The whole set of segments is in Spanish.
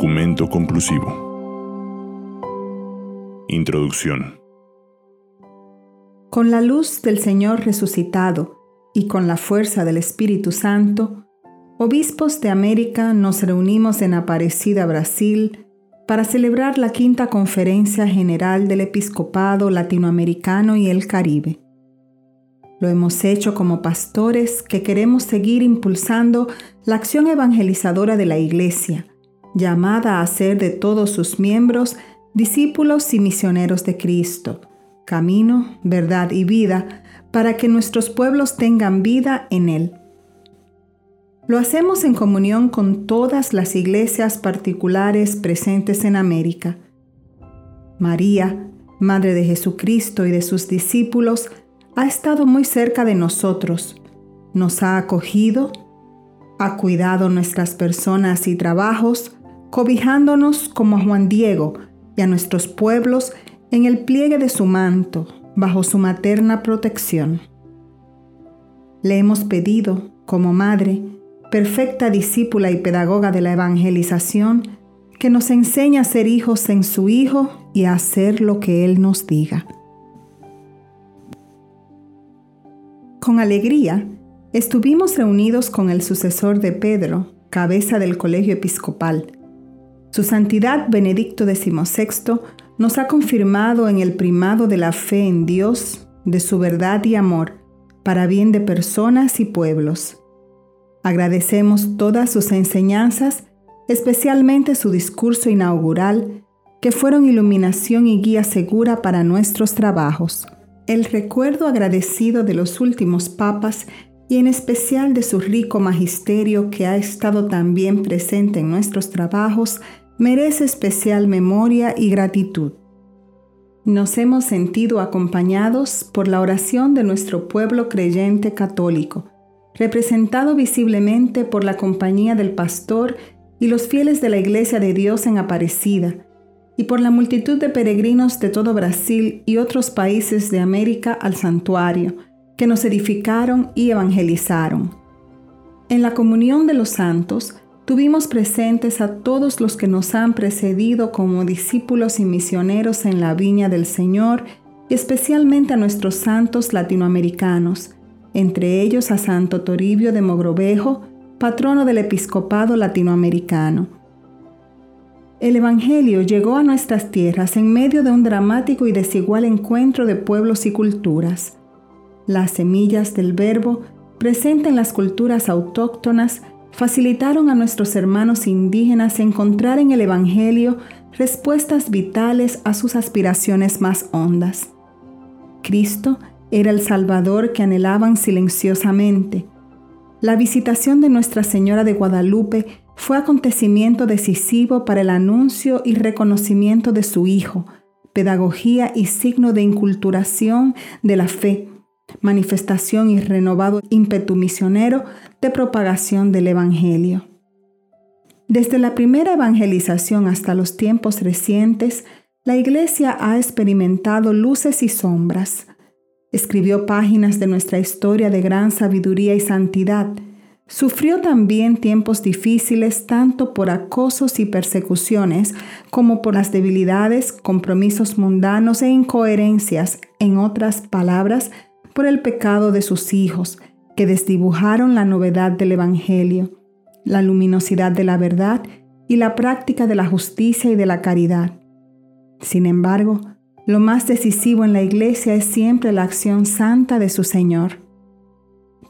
Documento conclusivo. Introducción. Con la luz del Señor resucitado y con la fuerza del Espíritu Santo, obispos de América nos reunimos en Aparecida, Brasil, para celebrar la quinta conferencia general del episcopado latinoamericano y el Caribe. Lo hemos hecho como pastores que queremos seguir impulsando la acción evangelizadora de la Iglesia, llamada a ser de todos sus miembros discípulos y misioneros de Cristo, camino, verdad y vida, para que nuestros pueblos tengan vida en Él. Lo hacemos en comunión con todas las iglesias particulares presentes en América. María, Madre de Jesucristo y de sus discípulos, ha estado muy cerca de nosotros, nos ha acogido, ha cuidado nuestras personas y trabajos, cobijándonos como a Juan Diego y a nuestros pueblos en el pliegue de su manto, bajo su materna protección. Le hemos pedido, como madre, perfecta discípula y pedagoga de la evangelización, que nos enseñe a ser hijos en su Hijo y a hacer lo que Él nos diga. Con alegría, estuvimos reunidos con el sucesor de Pedro, cabeza del colegio episcopal. Su Santidad Benedicto XVI nos ha confirmado en el primado de la fe en Dios, de su verdad y amor, para bien de personas y pueblos. Agradecemos todas sus enseñanzas, especialmente su discurso inaugural, que fueron iluminación y guía segura para nuestros trabajos. El recuerdo agradecido de los últimos papas y en especial de su rico magisterio que ha estado también presente en nuestros trabajos merece especial memoria y gratitud. Nos hemos sentido acompañados por la oración de nuestro pueblo creyente católico, representado visiblemente por la compañía del pastor y los fieles de la Iglesia de Dios en Aparecida, y por la multitud de peregrinos de todo Brasil y otros países de América al santuario, que nos edificaron y evangelizaron. En la comunión de los santos, tuvimos presentes a todos los que nos han precedido como discípulos y misioneros en la viña del Señor, y especialmente a nuestros santos latinoamericanos, entre ellos a Santo Toribio de Mogrovejo, patrono del episcopado latinoamericano el Evangelio llegó a nuestras tierras en medio de un dramático y desigual encuentro de pueblos y culturas. Las semillas del Verbo, presentes en las culturas autóctonas, facilitaron a nuestros hermanos indígenas encontrar en el Evangelio respuestas vitales a sus aspiraciones más hondas. Cristo era el Salvador que anhelaban silenciosamente. La visitación de Nuestra Señora de Guadalupe fue acontecimiento decisivo para el anuncio y reconocimiento de su Hijo, pedagogía y signo de inculturación de la fe, manifestación y renovado ímpetu misionero de propagación del Evangelio. Desde la primera evangelización hasta los tiempos recientes, la Iglesia ha experimentado luces y sombras. Escribió páginas de nuestra historia de gran sabiduría y santidad, Sufrió también tiempos difíciles tanto por acosos y persecuciones como por las debilidades, compromisos mundanos e incoherencias, en otras palabras, por el pecado de sus hijos, que desdibujaron la novedad del Evangelio, la luminosidad de la verdad y la práctica de la justicia y de la caridad. Sin embargo, lo más decisivo en la Iglesia es siempre la acción santa de su Señor.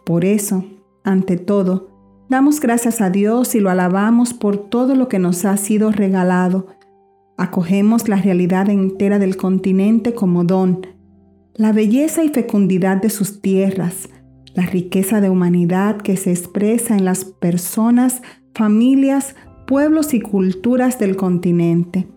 Por eso, ante todo, damos gracias a Dios y lo alabamos por todo lo que nos ha sido regalado. Acogemos la realidad entera del continente como don, la belleza y fecundidad de sus tierras, la riqueza de humanidad que se expresa en las personas, familias, pueblos y culturas del continente.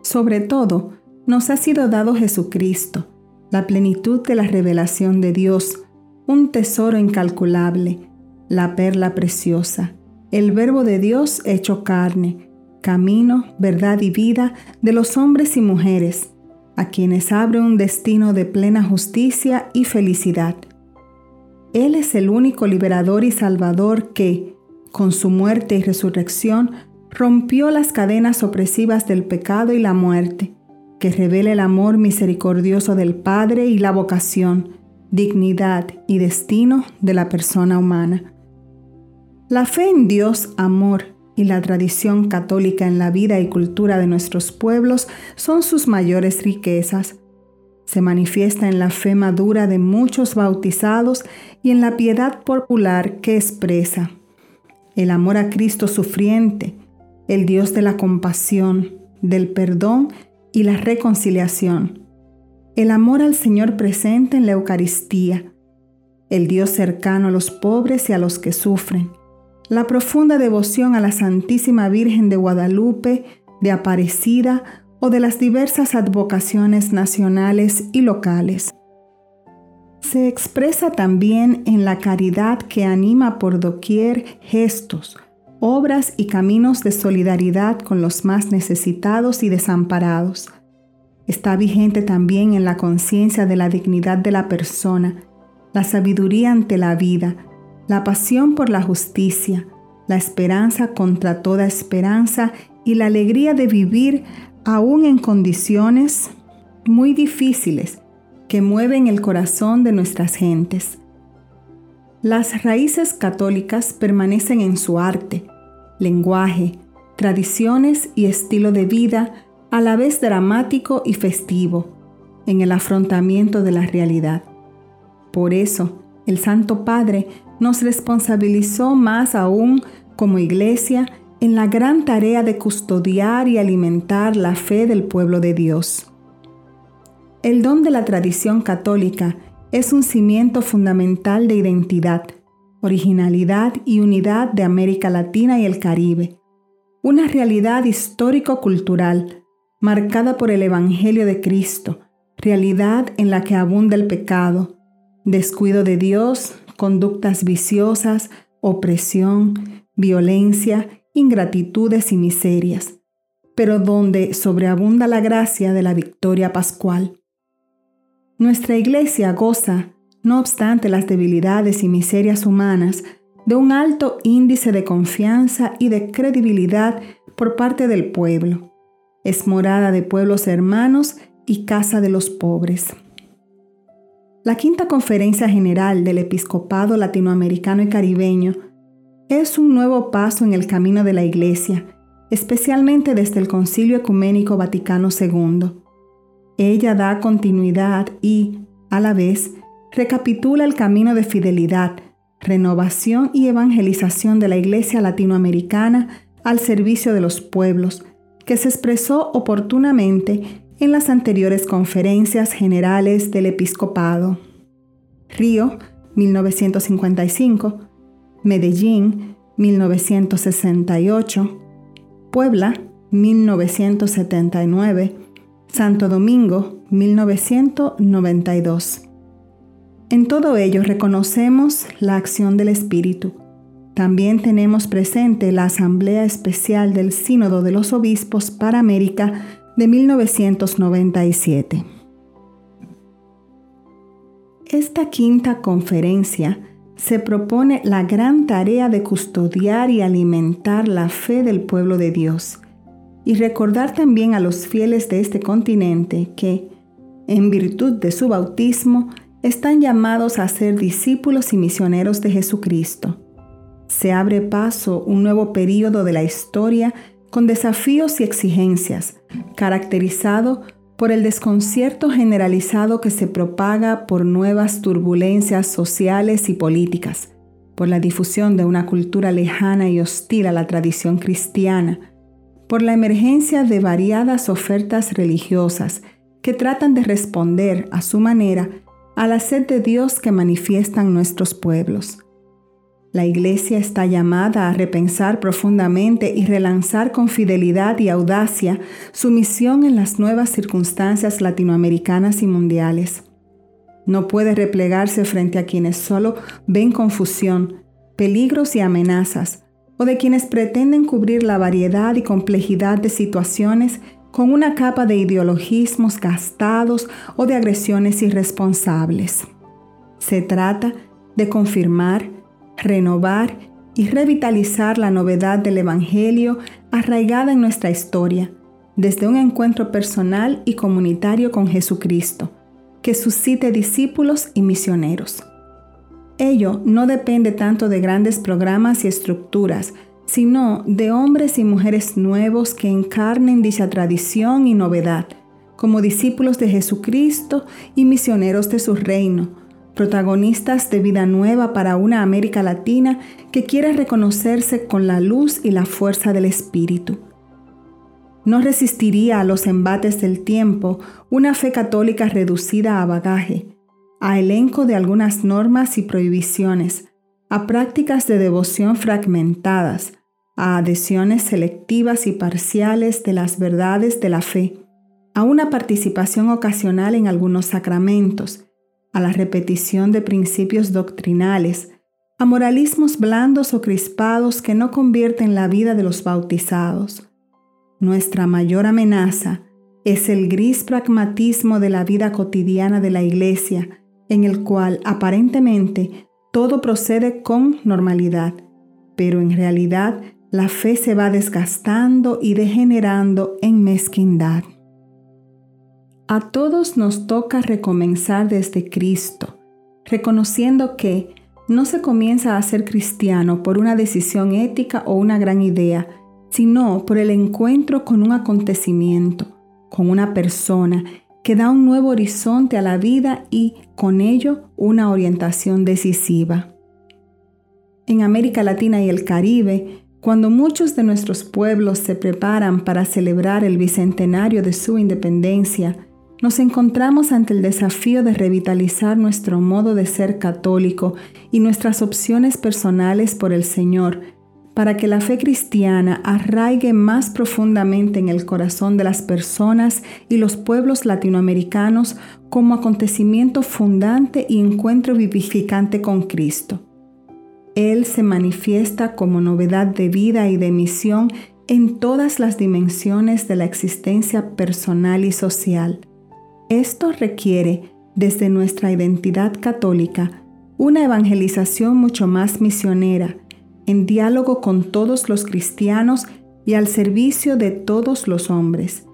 Sobre todo, nos ha sido dado Jesucristo, la plenitud de la revelación de Dios, un tesoro incalculable, la perla preciosa, el verbo de Dios hecho carne, camino, verdad y vida de los hombres y mujeres, a quienes abre un destino de plena justicia y felicidad. Él es el único liberador y salvador que, con su muerte y resurrección, rompió las cadenas opresivas del pecado y la muerte, que revela el amor misericordioso del Padre y la vocación, dignidad y destino de la persona humana. La fe en Dios, amor y la tradición católica en la vida y cultura de nuestros pueblos son sus mayores riquezas. Se manifiesta en la fe madura de muchos bautizados y en la piedad popular que expresa. El amor a Cristo sufriente, el Dios de la compasión, del perdón y la reconciliación, el amor al Señor presente en la Eucaristía, el Dios cercano a los pobres y a los que sufren, la profunda devoción a la Santísima Virgen de Guadalupe, de Aparecida o de las diversas advocaciones nacionales y locales. Se expresa también en la caridad que anima por doquier gestos, obras y caminos de solidaridad con los más necesitados y desamparados. Está vigente también en la conciencia de la dignidad de la persona, la sabiduría ante la vida, la pasión por la justicia, la esperanza contra toda esperanza y la alegría de vivir aún en condiciones muy difíciles que mueven el corazón de nuestras gentes. Las raíces católicas permanecen en su arte, lenguaje, tradiciones y estilo de vida a la vez dramático y festivo en el afrontamiento de la realidad. Por eso, el Santo Padre nos responsabilizó más aún como iglesia en la gran tarea de custodiar y alimentar la fe del pueblo de Dios. El don de la tradición católica es un cimiento fundamental de identidad, originalidad y unidad de América Latina y el Caribe, una realidad histórico-cultural marcada por el Evangelio de Cristo, realidad en la que abunda el pecado, descuido de Dios, conductas viciosas, opresión, violencia, ingratitudes y miserias, pero donde sobreabunda la gracia de la victoria pascual. Nuestra iglesia goza no obstante las debilidades y miserias humanas, de un alto índice de confianza y de credibilidad por parte del pueblo. Es morada de pueblos hermanos y casa de los pobres. La quinta conferencia general del episcopado latinoamericano y caribeño es un nuevo paso en el camino de la Iglesia, especialmente desde el Concilio Ecuménico Vaticano II. Ella da continuidad y, a la vez, recapitula el camino de fidelidad, renovación y evangelización de la Iglesia latinoamericana al servicio de los pueblos, que se expresó oportunamente en las anteriores conferencias generales del episcopado. Río, 1955, Medellín, 1968, Puebla, 1979, Santo Domingo, 1992. En todo ello reconocemos la acción del Espíritu. También tenemos presente la Asamblea Especial del Sínodo de los Obispos para América de 1997. Esta quinta conferencia se propone la gran tarea de custodiar y alimentar la fe del pueblo de Dios y recordar también a los fieles de este continente que, en virtud de su bautismo, están llamados a ser discípulos y misioneros de Jesucristo. Se abre paso un nuevo período de la historia con desafíos y exigencias, caracterizado por el desconcierto generalizado que se propaga por nuevas turbulencias sociales y políticas, por la difusión de una cultura lejana y hostil a la tradición cristiana, por la emergencia de variadas ofertas religiosas que tratan de responder a su manera a la sed de Dios que manifiestan nuestros pueblos. La Iglesia está llamada a repensar profundamente y relanzar con fidelidad y audacia su misión en las nuevas circunstancias latinoamericanas y mundiales. No puede replegarse frente a quienes solo ven confusión, peligros y amenazas, o de quienes pretenden cubrir la variedad y complejidad de situaciones con una capa de ideologismos gastados o de agresiones irresponsables. Se trata de confirmar, renovar y revitalizar la novedad del Evangelio arraigada en nuestra historia, desde un encuentro personal y comunitario con Jesucristo, que suscite discípulos y misioneros. Ello no depende tanto de grandes programas y estructuras, sino de hombres y mujeres nuevos que encarnen dicha tradición y novedad, como discípulos de Jesucristo y misioneros de su reino, protagonistas de vida nueva para una América Latina que quiere reconocerse con la luz y la fuerza del Espíritu. No resistiría a los embates del tiempo una fe católica reducida a bagaje, a elenco de algunas normas y prohibiciones, a prácticas de devoción fragmentadas, a adhesiones selectivas y parciales de las verdades de la fe, a una participación ocasional en algunos sacramentos, a la repetición de principios doctrinales, a moralismos blandos o crispados que no convierten la vida de los bautizados. Nuestra mayor amenaza es el gris pragmatismo de la vida cotidiana de la Iglesia, en el cual aparentemente todo procede con normalidad, pero en realidad la fe se va desgastando y degenerando en mezquindad. A todos nos toca recomenzar desde Cristo, reconociendo que no se comienza a ser cristiano por una decisión ética o una gran idea, sino por el encuentro con un acontecimiento, con una persona que da un nuevo horizonte a la vida y con ello una orientación decisiva. En América Latina y el Caribe, cuando muchos de nuestros pueblos se preparan para celebrar el bicentenario de su independencia, nos encontramos ante el desafío de revitalizar nuestro modo de ser católico y nuestras opciones personales por el Señor, para que la fe cristiana arraigue más profundamente en el corazón de las personas y los pueblos latinoamericanos como acontecimiento fundante y encuentro vivificante con Cristo. Él se manifiesta como novedad de vida y de misión en todas las dimensiones de la existencia personal y social. Esto requiere, desde nuestra identidad católica, una evangelización mucho más misionera, en diálogo con todos los cristianos y al servicio de todos los hombres.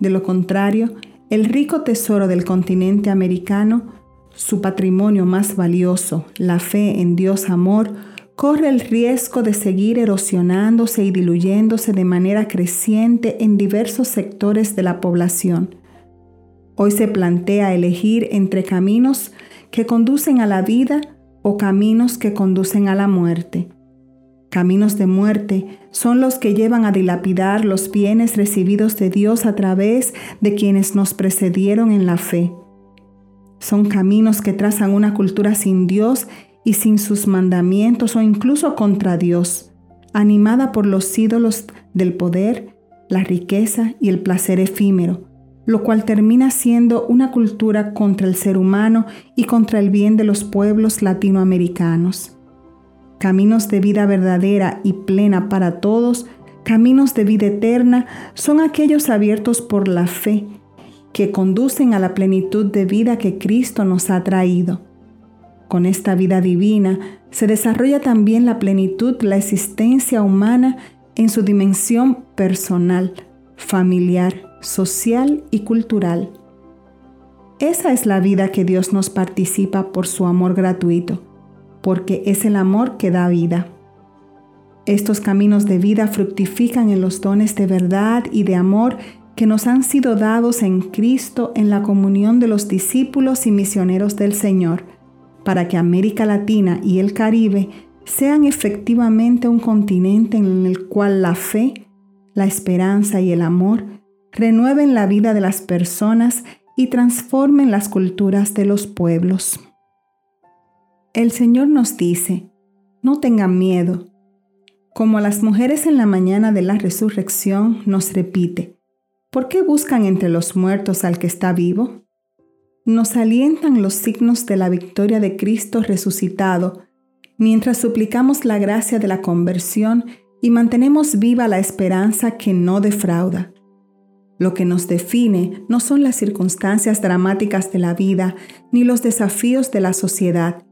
De lo contrario, el rico tesoro del continente americano su patrimonio más valioso, la fe en Dios amor, corre el riesgo de seguir erosionándose y diluyéndose de manera creciente en diversos sectores de la población. Hoy se plantea elegir entre caminos que conducen a la vida o caminos que conducen a la muerte. Caminos de muerte son los que llevan a dilapidar los bienes recibidos de Dios a través de quienes nos precedieron en la fe. Son caminos que trazan una cultura sin Dios y sin sus mandamientos o incluso contra Dios, animada por los ídolos del poder, la riqueza y el placer efímero, lo cual termina siendo una cultura contra el ser humano y contra el bien de los pueblos latinoamericanos. Caminos de vida verdadera y plena para todos, caminos de vida eterna, son aquellos abiertos por la fe que conducen a la plenitud de vida que Cristo nos ha traído. Con esta vida divina se desarrolla también la plenitud, la existencia humana en su dimensión personal, familiar, social y cultural. Esa es la vida que Dios nos participa por su amor gratuito, porque es el amor que da vida. Estos caminos de vida fructifican en los dones de verdad y de amor que nos han sido dados en Cristo en la comunión de los discípulos y misioneros del Señor, para que América Latina y el Caribe sean efectivamente un continente en el cual la fe, la esperanza y el amor renueven la vida de las personas y transformen las culturas de los pueblos. El Señor nos dice, no tengan miedo. Como las mujeres en la mañana de la resurrección nos repite, ¿Por qué buscan entre los muertos al que está vivo? Nos alientan los signos de la victoria de Cristo resucitado, mientras suplicamos la gracia de la conversión y mantenemos viva la esperanza que no defrauda. Lo que nos define no son las circunstancias dramáticas de la vida, ni los desafíos de la sociedad,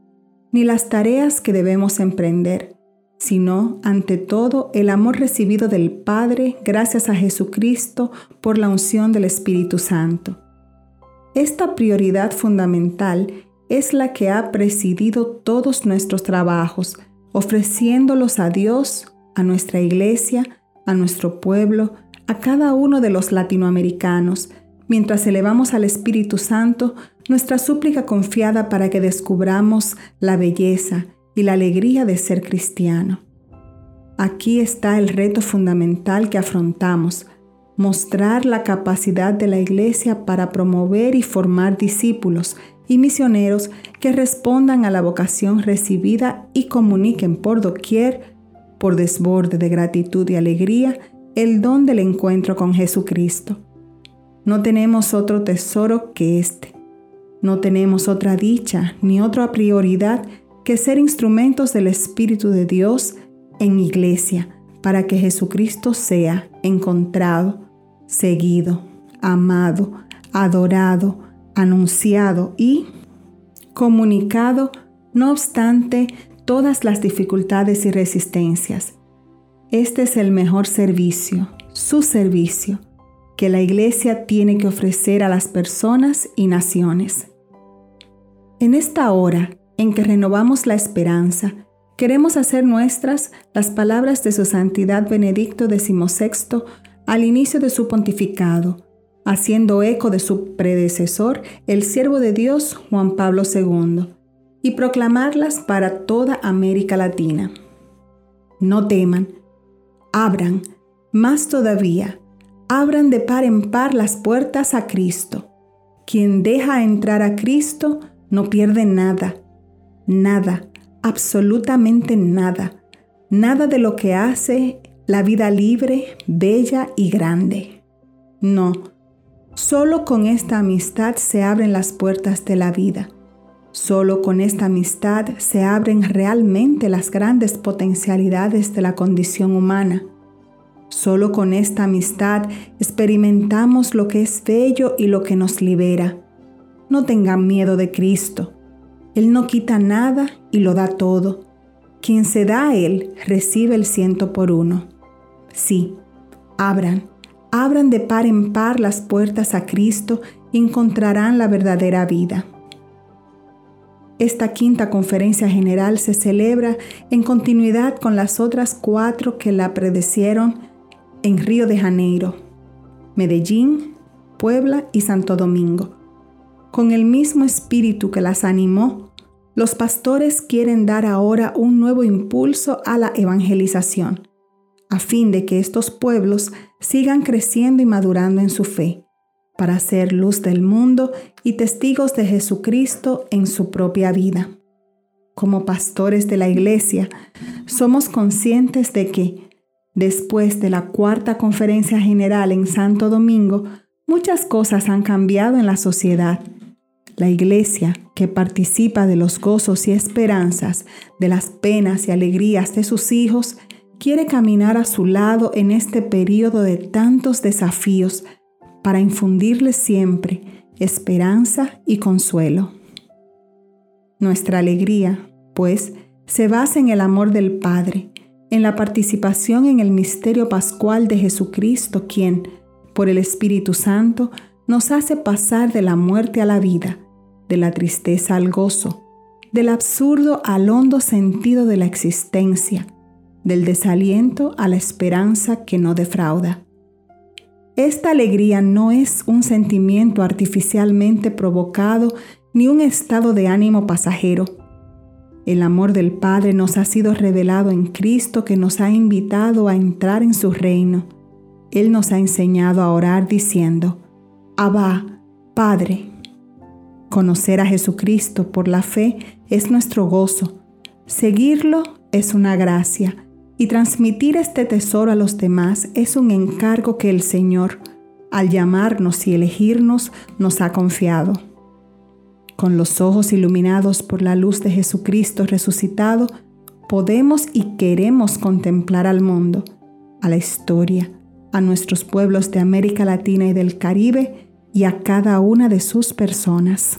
ni las tareas que debemos emprender, sino ante todo el amor recibido del Padre gracias a Jesucristo por la unción del Espíritu Santo. Esta prioridad fundamental es la que ha presidido todos nuestros trabajos, ofreciéndolos a Dios, a nuestra iglesia, a nuestro pueblo, a cada uno de los latinoamericanos, mientras elevamos al Espíritu Santo nuestra súplica confiada para que descubramos la belleza y la alegría de ser cristiano. Aquí está el reto fundamental que afrontamos, mostrar la capacidad de la Iglesia para promover y formar discípulos y misioneros que respondan a la vocación recibida y comuniquen por doquier, por desborde de gratitud y alegría, el don del encuentro con Jesucristo. No tenemos otro tesoro que este. No tenemos otra dicha ni otra prioridad que ser instrumentos del Espíritu de Dios en iglesia para que Jesucristo sea encontrado, seguido, amado, adorado, anunciado y comunicado, no obstante todas las dificultades y resistencias. Este es el mejor servicio, su servicio, que la iglesia tiene que ofrecer a las personas y naciones. En esta hora en que renovamos la esperanza, queremos hacer nuestras las palabras de su Santidad Benedicto XVI al inicio de su pontificado, haciendo eco de su predecesor, el siervo de Dios Juan Pablo II, y proclamarlas para toda América Latina. No teman, abran, más todavía, abran de par en par las puertas a Cristo. Quien deja entrar a Cristo no pierde nada, nada, absolutamente nada, nada de lo que hace la vida libre, bella y grande. No, Solo con esta amistad se abren las puertas de la vida. Solo con esta amistad se abren realmente las grandes potencialidades de la condición humana. Solo con esta amistad experimentamos lo que es bello y lo que nos libera. No tengan miedo de Cristo. Él no quita nada y lo da todo. Quien se da a Él recibe el ciento por uno. Sí, abran abran de par en par las puertas a Cristo y encontrarán la verdadera vida. Esta quinta conferencia general se celebra en continuidad con las otras cuatro que la predecieron en Río de Janeiro, Medellín, Puebla y Santo Domingo. Con el mismo espíritu que las animó, los pastores quieren dar ahora un nuevo impulso a la evangelización a fin de que estos pueblos sigan creciendo y madurando en su fe, para ser luz del mundo y testigos de Jesucristo en su propia vida. Como pastores de la Iglesia, somos conscientes de que, después de la cuarta conferencia general en Santo Domingo, muchas cosas han cambiado en la sociedad. La Iglesia, que participa de los gozos y esperanzas, de las penas y alegrías de sus hijos, quiere caminar a su lado en este periodo de tantos desafíos para infundirles siempre esperanza y consuelo. Nuestra alegría, pues, se basa en el amor del Padre, en la participación en el misterio pascual de Jesucristo, quien, por el Espíritu Santo, nos hace pasar de la muerte a la vida, de la tristeza al gozo, del absurdo al hondo sentido de la existencia, del desaliento a la esperanza que no defrauda. Esta alegría no es un sentimiento artificialmente provocado ni un estado de ánimo pasajero. El amor del Padre nos ha sido revelado en Cristo que nos ha invitado a entrar en su reino. Él nos ha enseñado a orar diciendo, Abba, Padre. Conocer a Jesucristo por la fe es nuestro gozo. Seguirlo es una gracia y transmitir este tesoro a los demás es un encargo que el Señor, al llamarnos y elegirnos, nos ha confiado. Con los ojos iluminados por la luz de Jesucristo resucitado, podemos y queremos contemplar al mundo, a la historia, a nuestros pueblos de América Latina y del Caribe y a cada una de sus personas.